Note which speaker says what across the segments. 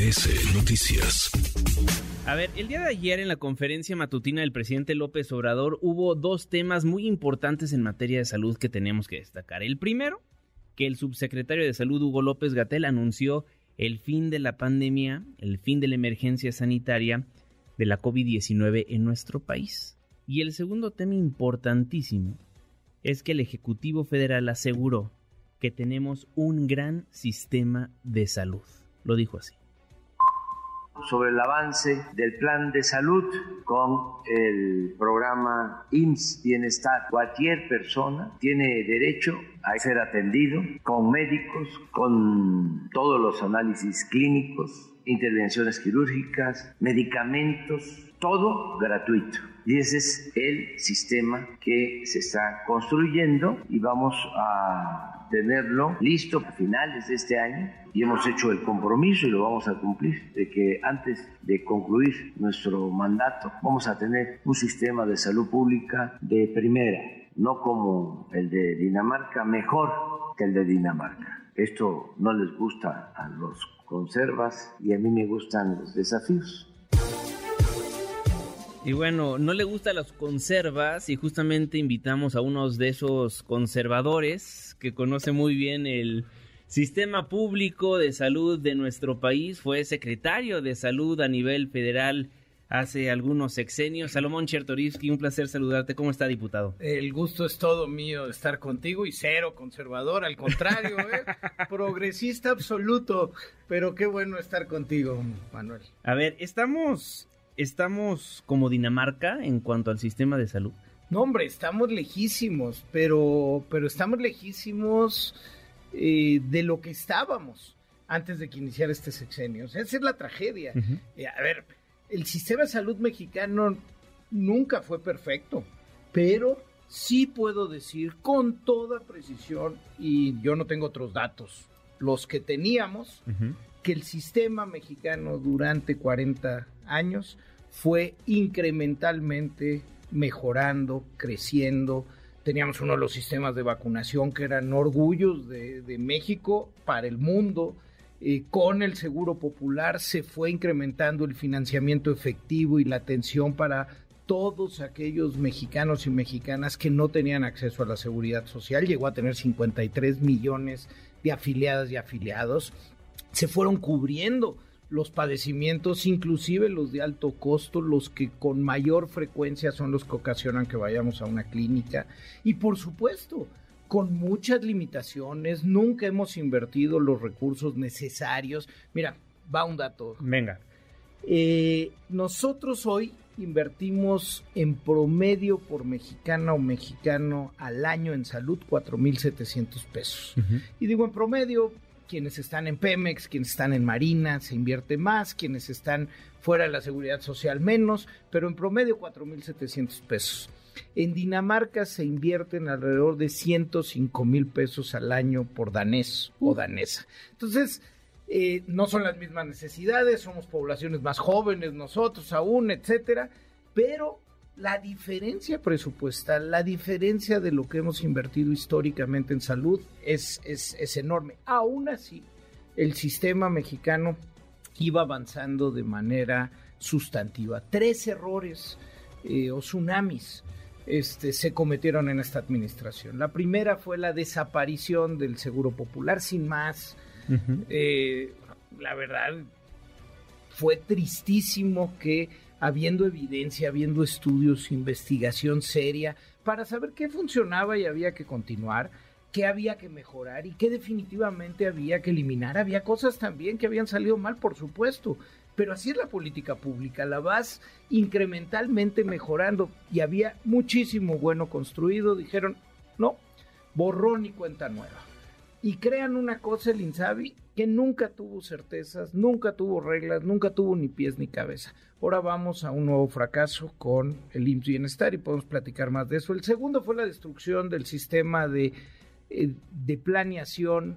Speaker 1: MBS Noticias.
Speaker 2: A ver, el día de ayer en la conferencia matutina del presidente López Obrador hubo dos temas muy importantes en materia de salud que tenemos que destacar. El primero, que el subsecretario de Salud Hugo López Gatel anunció el fin de la pandemia, el fin de la emergencia sanitaria de la COVID-19 en nuestro país. Y el segundo tema importantísimo es que el Ejecutivo Federal aseguró que tenemos un gran sistema de salud. Lo dijo así
Speaker 3: sobre el avance del plan de salud con el programa IMSS Bienestar. Cualquier persona tiene derecho a ser atendido con médicos, con todos los análisis clínicos, intervenciones quirúrgicas, medicamentos, todo gratuito. Y ese es el sistema que se está construyendo y vamos a tenerlo listo a finales de este año y hemos hecho el compromiso y lo vamos a cumplir de que antes de concluir nuestro mandato vamos a tener un sistema de salud pública de primera, no como el de Dinamarca, mejor que el de Dinamarca. Esto no les gusta a los conservas y a mí me gustan los desafíos.
Speaker 2: Y bueno, no le gustan las conservas y justamente invitamos a unos de esos conservadores que conoce muy bien el sistema público de salud de nuestro país. Fue secretario de salud a nivel federal hace algunos sexenios. Salomón Chertorivsky, un placer saludarte. ¿Cómo está, diputado?
Speaker 4: El gusto es todo mío de estar contigo y cero conservador, al contrario, ¿eh? progresista absoluto. Pero qué bueno estar contigo, Manuel.
Speaker 2: A ver, estamos ¿Estamos como Dinamarca en cuanto al sistema de salud?
Speaker 4: No, hombre, estamos lejísimos, pero, pero estamos lejísimos eh, de lo que estábamos antes de que iniciara este sexenio. esa es la tragedia. Eh, a ver, el sistema de salud mexicano nunca fue perfecto, pero sí puedo decir con toda precisión, y yo no tengo otros datos, los que teníamos, que el sistema mexicano durante 40 años fue incrementalmente mejorando, creciendo. Teníamos uno de los sistemas de vacunación que eran orgullos de, México para el mundo. Eh, con el Seguro Popular se fue incrementando el financiamiento efectivo y la atención para todos aquellos mexicanos y mexicanas que no tenían acceso a la seguridad social. Llegó a tener 53 millones de afiliadas y afiliados. Se fueron cubriendo los padecimientos, inclusive los de alto costo, los que con mayor frecuencia son los que ocasionan que vayamos a una clínica. Y por supuesto, con muchas limitaciones, nunca hemos invertido los recursos necesarios. Mira, va un dato.
Speaker 2: Venga.
Speaker 4: Eh, nosotros hoy invertimos en promedio por mexicana o mexicano al año en salud 4.700 pesos. Y digo en promedio quienes están en Pemex, quienes están en Marina, se invierte más, quienes están fuera de la seguridad social menos, pero en promedio 4.700 pesos. En Dinamarca se invierten alrededor de 105 mil pesos al año por danés o danesa. Entonces, eh, no son las mismas necesidades, somos poblaciones más jóvenes nosotros aún, etcétera, pero la diferencia presupuestal, la diferencia de lo que hemos invertido históricamente en salud es, es, enorme. Aún así, el sistema mexicano iba avanzando de manera sustantiva. Tres errores eh, o tsunamis este, se cometieron en esta administración. La primera fue la desaparición del Seguro Popular sin más. Eh, la verdad, fue tristísimo que habiendo evidencia, habiendo estudios, investigación seria, para saber qué funcionaba y había que continuar, qué había que mejorar y qué definitivamente había que eliminar. Había cosas también que habían salido mal, por supuesto, pero así es la política pública, la vas incrementalmente mejorando y había muchísimo bueno construido, dijeron, no, borrón y cuenta nueva y crean una cosa el Insabi que nunca tuvo certezas, nunca tuvo reglas, nunca tuvo ni pies ni cabeza. Ahora vamos a un nuevo fracaso con el IMSS Bienestar y podemos platicar más de eso. El segundo fue la destrucción del sistema de, eh, de planeación,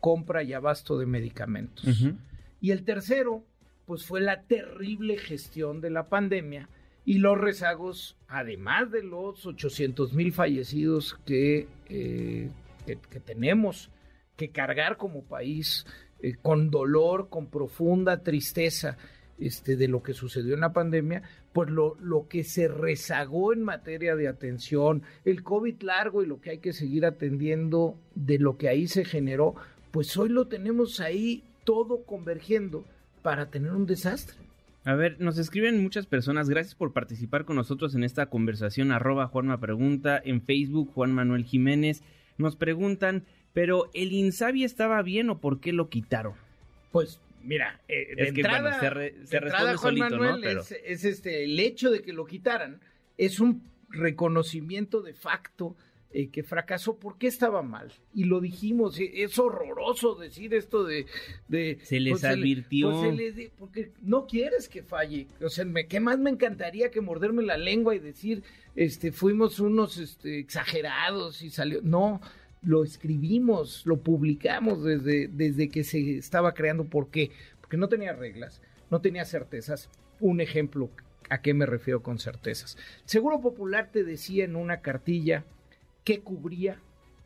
Speaker 4: compra y abasto de medicamentos. Y el tercero, pues fue la terrible gestión de la pandemia y los rezagos, además de los 800 mil fallecidos que, eh, que, que tenemos que cargar como país eh, con dolor, con profunda tristeza este, de lo que sucedió en la pandemia, pues lo, lo que se rezagó en materia de atención, el COVID largo y lo que hay que seguir atendiendo de lo que ahí se generó, pues hoy lo tenemos ahí todo convergiendo para tener un desastre.
Speaker 2: A ver, nos escriben muchas personas. Gracias por participar con nosotros en esta conversación. Arroba Juanma Pregunta en Facebook, Juan Manuel Jiménez. Nos preguntan, ¿pero el Insabi estaba bien o por qué lo quitaron?
Speaker 4: Pues mira, eh, de entrada, se, responde solito, ¿no? Es, es, este, el hecho de que lo quitaran es un reconocimiento de facto eh, que fracasó porque estaba mal. Y lo dijimos, e, es horroroso decir esto de... de
Speaker 2: se les pues, advirtió.
Speaker 4: Pues, porque no quieres que falle. O sea, me, ¿qué más me encantaría que morderme la lengua y decir, este, fuimos unos este, exagerados y salió... No, lo escribimos, lo publicamos desde, desde que se estaba creando. ¿Por qué? Porque no tenía reglas, no tenía certezas. Un ejemplo, ¿a qué me refiero con certezas? Seguro Popular te decía en una cartilla qué cubría,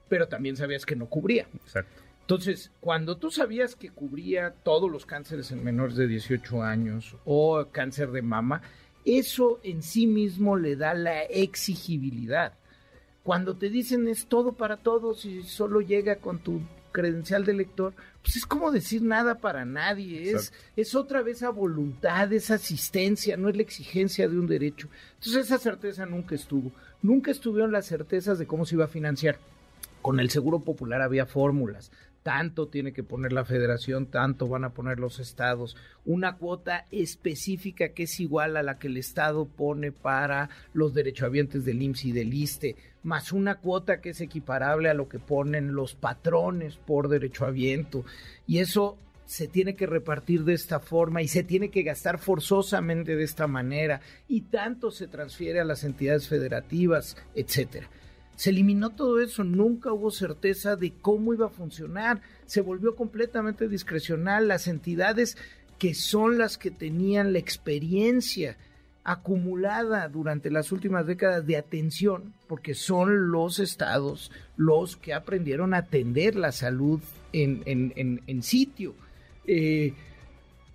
Speaker 4: pero también sabías que no cubría.
Speaker 2: Exacto.
Speaker 4: Entonces, cuando tú sabías que cubría todos los cánceres en menores de 18 años o cáncer de mama, eso en sí mismo le da la exigibilidad. Cuando te dicen es todo para todos y solo llega con tu credencial de lector, pues es como decir nada para nadie, es, es otra vez a voluntad, es asistencia, no es la exigencia de un derecho. Entonces esa certeza nunca estuvo nunca estuvieron las certezas de cómo se iba a financiar. Con el Seguro Popular había fórmulas. Tanto tiene que poner la federación, tanto van a poner los estados. Una cuota específica que es igual a la que el estado pone para los derechohabientes del IMSS y del ISTE, más una cuota que es equiparable a lo que ponen los patrones por derechohabiento. Y eso se tiene que repartir de esta forma y se tiene que gastar forzosamente de esta manera y tanto se transfiere a las entidades federativas, etcétera. Se eliminó todo eso, nunca hubo certeza de cómo iba a funcionar, se volvió completamente discrecional, las entidades que son las que tenían la experiencia acumulada durante las últimas décadas de atención, porque son los estados los que aprendieron a atender la salud en, en, en sitio. Eh,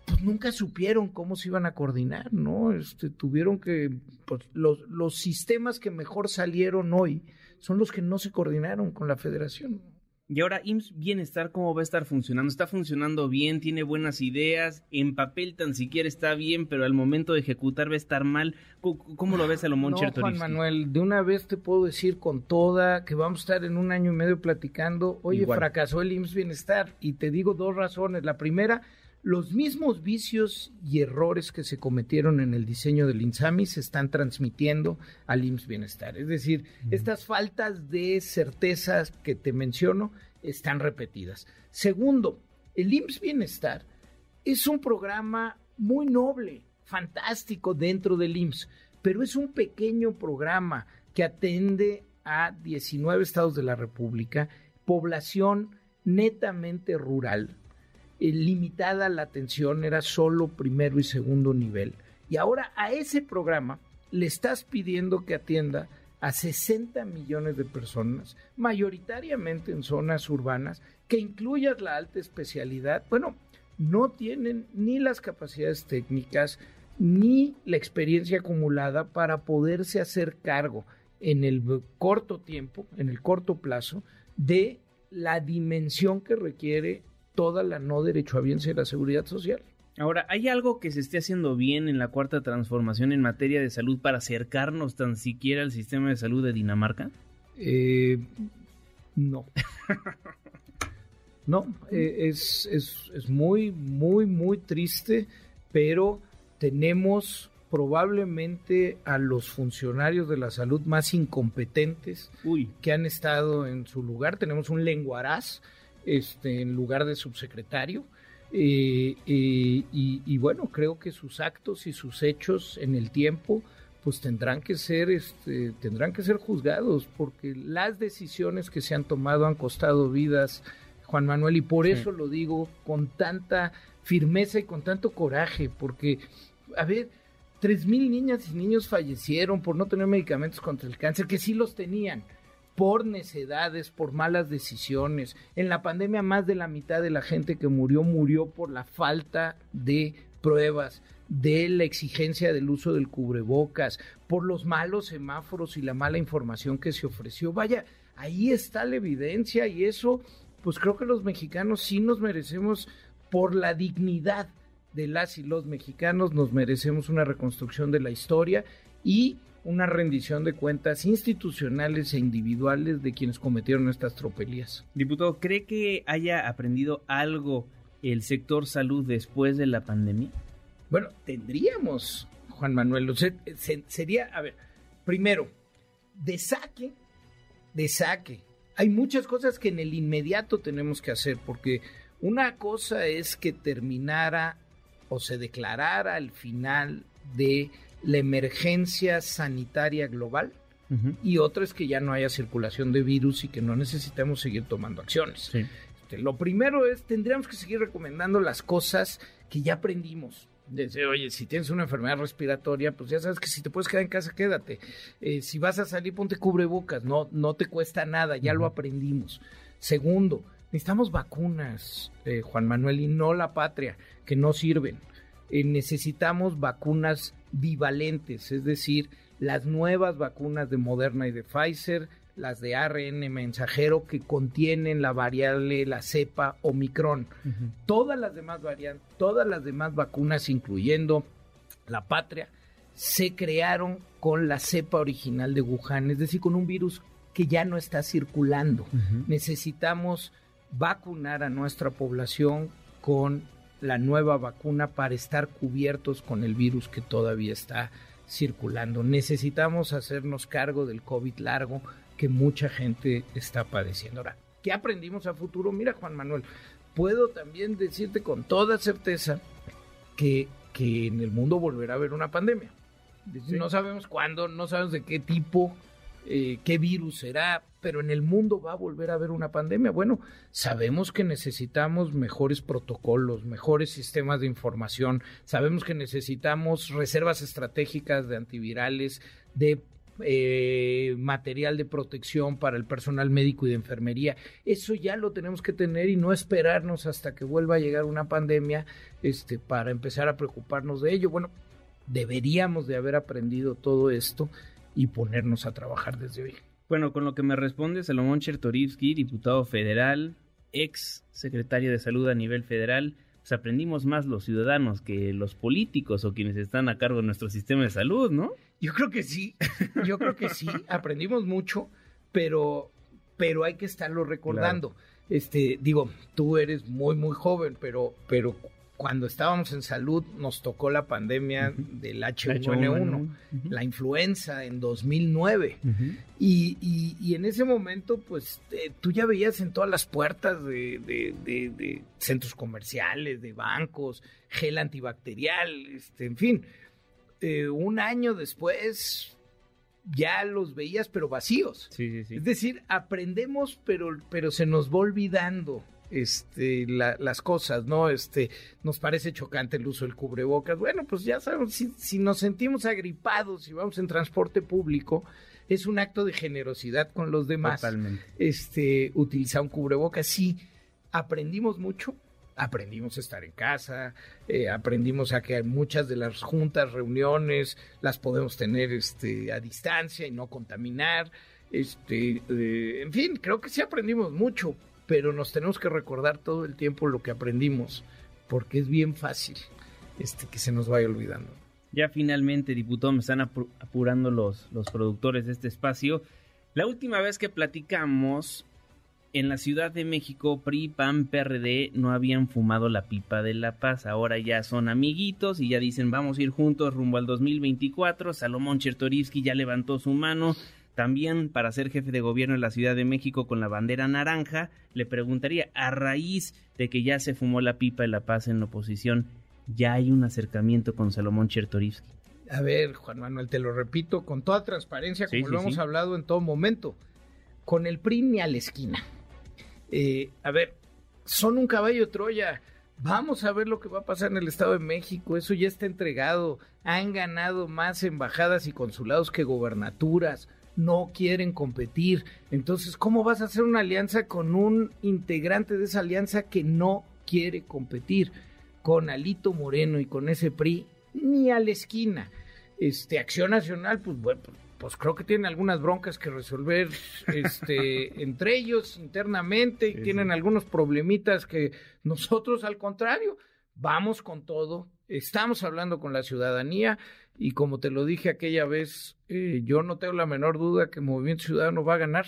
Speaker 4: pues nunca supieron cómo se iban a coordinar, ¿no? Este, tuvieron que, pues los, los sistemas que mejor salieron hoy son los que no se coordinaron con la federación.
Speaker 2: Y ahora, IMSS Bienestar, ¿cómo va a estar funcionando? ¿Está funcionando bien? ¿Tiene buenas ideas? ¿En papel tan siquiera está bien, pero al momento de ejecutar va a estar mal? ¿Cómo, lo ves, Salomón no,
Speaker 4: Juan Manuel, de una vez te puedo decir con toda que vamos a estar en un año y medio platicando. Oye, fracasó el IMSS Bienestar. Y te digo dos razones. La primera, los mismos vicios y errores que se cometieron en el diseño del INSAMI se están transmitiendo al IMSS Bienestar. Es decir, estas faltas de certezas que te menciono están repetidas. Segundo, el IMSS Bienestar es un programa muy noble, fantástico dentro del IMSS, pero es un pequeño programa que atende a 19 estados de la República, población netamente rural, eh, limitada la atención, era solo primero y segundo nivel. Y ahora a ese programa le estás pidiendo que atienda a 60 millones de personas, mayoritariamente en zonas urbanas, que incluyas la alta especialidad. Bueno, no tienen ni las capacidades técnicas ni la experiencia acumulada para poderse hacer cargo en el corto tiempo, en el corto plazo, de la dimensión que requiere toda la no derechohabiencia de la seguridad social.
Speaker 2: Ahora, ¿hay algo que se esté haciendo bien en la cuarta transformación en materia de salud para acercarnos tan siquiera al sistema de salud de Dinamarca?
Speaker 4: Eh, no. no, eh, es, es, es muy, muy, muy triste, pero tenemos probablemente a los funcionarios de la salud más incompetentes que han estado en su lugar. Tenemos un lenguaraz este, en lugar de subsecretario. Eh, eh, y, bueno, creo que sus actos y sus hechos en el tiempo pues tendrán que ser este, tendrán que ser juzgados porque las decisiones que se han tomado han costado vidas Juan Manuel y por eso lo digo con tanta firmeza y con tanto coraje porque a ver tres mil niñas y niños fallecieron por no tener medicamentos contra el cáncer que sí los tenían por necedades, por malas decisiones. En la pandemia más de la mitad de la gente que murió murió por la falta de pruebas, de la exigencia del uso del cubrebocas, por los malos semáforos y la mala información que se ofreció. Vaya, ahí está la evidencia y eso, pues creo que los mexicanos sí nos merecemos por la dignidad de las y los mexicanos, nos merecemos una reconstrucción de la historia y una rendición de cuentas institucionales e individuales de quienes cometieron estas tropelías.
Speaker 2: Diputado, ¿cree que haya aprendido algo el sector salud después de la pandemia?
Speaker 4: Bueno, tendríamos, Juan Manuel, sería, a ver, primero, de saque, de saque. Hay muchas cosas que en el inmediato tenemos que hacer, porque una cosa es que terminara o se declarara el final de la emergencia sanitaria global y otra es que ya no haya circulación de virus y que no necesitemos seguir tomando acciones. Este, lo primero es, tendríamos que seguir recomendando las cosas que ya aprendimos. Dice, oye, si tienes una enfermedad respiratoria, pues ya sabes que si te puedes quedar en casa, quédate. Eh, si vas a salir, ponte cubrebocas, no, no te cuesta nada, ya lo aprendimos. Segundo, necesitamos vacunas, eh, Juan Manuel, y no la patria, que no sirven. Eh, necesitamos vacunas bivalentes, es decir, las nuevas vacunas de Moderna y de Pfizer, las de ARN mensajero que contienen la variable, la cepa Omicron. Todas las demás variantes, todas las demás vacunas, incluyendo la patria, se crearon con la cepa original de Wuhan, es decir, con un virus que ya no está circulando. Necesitamos vacunar a nuestra población con la nueva vacuna para estar cubiertos con el virus que todavía está circulando. Necesitamos hacernos cargo del COVID largo que mucha gente está padeciendo. Ahora, ¿qué aprendimos a futuro? Mira, Juan Manuel, puedo también decirte con toda certeza que, que en el mundo volverá a haber una pandemia. No sabemos cuándo, no sabemos de qué tipo, eh, qué virus será, pero en el mundo va a volver a haber una pandemia. Bueno, sabemos que necesitamos mejores protocolos, mejores sistemas de información, sabemos que necesitamos reservas estratégicas de antivirales, de eh, material de protección para el personal médico y de enfermería. Eso ya lo tenemos que tener y no esperarnos hasta que vuelva a llegar una pandemia este, para empezar a preocuparnos de ello. Bueno, deberíamos de haber aprendido todo esto y ponernos a trabajar desde hoy.
Speaker 2: Bueno, con lo que me responde Salomón Chertorivsky, diputado federal, ex secretario de salud a nivel federal, pues aprendimos más los ciudadanos que los políticos o quienes están a cargo de nuestro sistema de salud, ¿no?
Speaker 4: Yo creo que sí, yo creo que sí, aprendimos mucho, pero, pero hay que estarlo recordando. Este, digo, tú eres muy, muy joven, pero, pero cuando estábamos en salud nos tocó la pandemia del H1N1, la influenza en 2009. y, en ese momento, pues eh, tú ya veías en todas las puertas de, centros comerciales, de bancos, gel antibacterial, este, en fin. Eh, un año después ya los veías pero vacíos. Es decir, aprendemos pero, pero se nos va olvidando este, las cosas, ¿no? Este, nos parece chocante el uso del cubrebocas. Bueno, pues ya sabemos, si, nos sentimos agripados y vamos en transporte público, es un acto de generosidad con los demás.
Speaker 2: Totalmente.
Speaker 4: Este, utilizar un cubrebocas. Sí, aprendimos mucho, aprendimos a estar en casa, eh, aprendimos a que muchas de las juntas, reuniones, las podemos tener este, a distancia y no contaminar. Este, eh, en fin, creo que sí aprendimos mucho, pero nos tenemos que recordar todo el tiempo lo que aprendimos, porque es bien fácil este, que se nos vaya olvidando.
Speaker 2: Ya finalmente, diputado, me están apurando los, los productores de este espacio. La última vez que platicamos, en la Ciudad de México, PRI, PAN, PRD no habían fumado la pipa de la paz. Ahora ya son amiguitos y ya dicen vamos a ir juntos rumbo al 2024. Salomón Chertorivsky ya levantó su mano también para ser jefe de gobierno en la Ciudad de México con la bandera naranja, le preguntaría, a raíz de que ya se fumó la pipa de la paz en la oposición, ¿ya hay un acercamiento con Salomón Chertorivsky?
Speaker 4: A ver, Juan Manuel, te lo repito con toda transparencia, como lo hemos hablado en todo momento, con el PRI ni a la esquina. Eh, a ver, son un caballo de Troya. Vamos a ver lo que va a pasar en el Estado de México. Eso ya está entregado. Han ganado más embajadas y consulados que gobernaturas no quieren competir. Entonces, ¿cómo vas a hacer una alianza con un integrante de esa alianza que no quiere competir? Con Alito Moreno y con ese PRI, ni a la esquina. Este, Acción Nacional, pues bueno, pues creo que tienen algunas broncas que resolver este, entre ellos internamente y tienen algunos problemitas que nosotros al contrario, vamos con todo, estamos hablando con la ciudadanía y como te lo dije aquella vez, eh, yo no tengo la menor duda que Movimiento Ciudadano va a ganar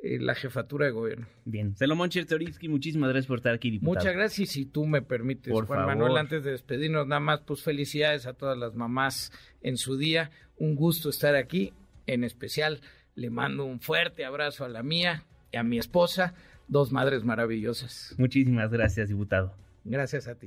Speaker 4: eh, la jefatura de gobierno.
Speaker 2: Bien, Salomón Chertorivsky, muchísimas gracias por estar aquí, diputado.
Speaker 4: Muchas gracias y si tú me permites,
Speaker 2: por
Speaker 4: Juan Manuel, antes de despedirnos, nada más, pues felicidades a todas las mamás en su día. Un gusto estar aquí. En especial, le mando un fuerte abrazo a la mía y a mi esposa, dos madres maravillosas.
Speaker 2: Muchísimas gracias, diputado.
Speaker 4: Gracias a ti.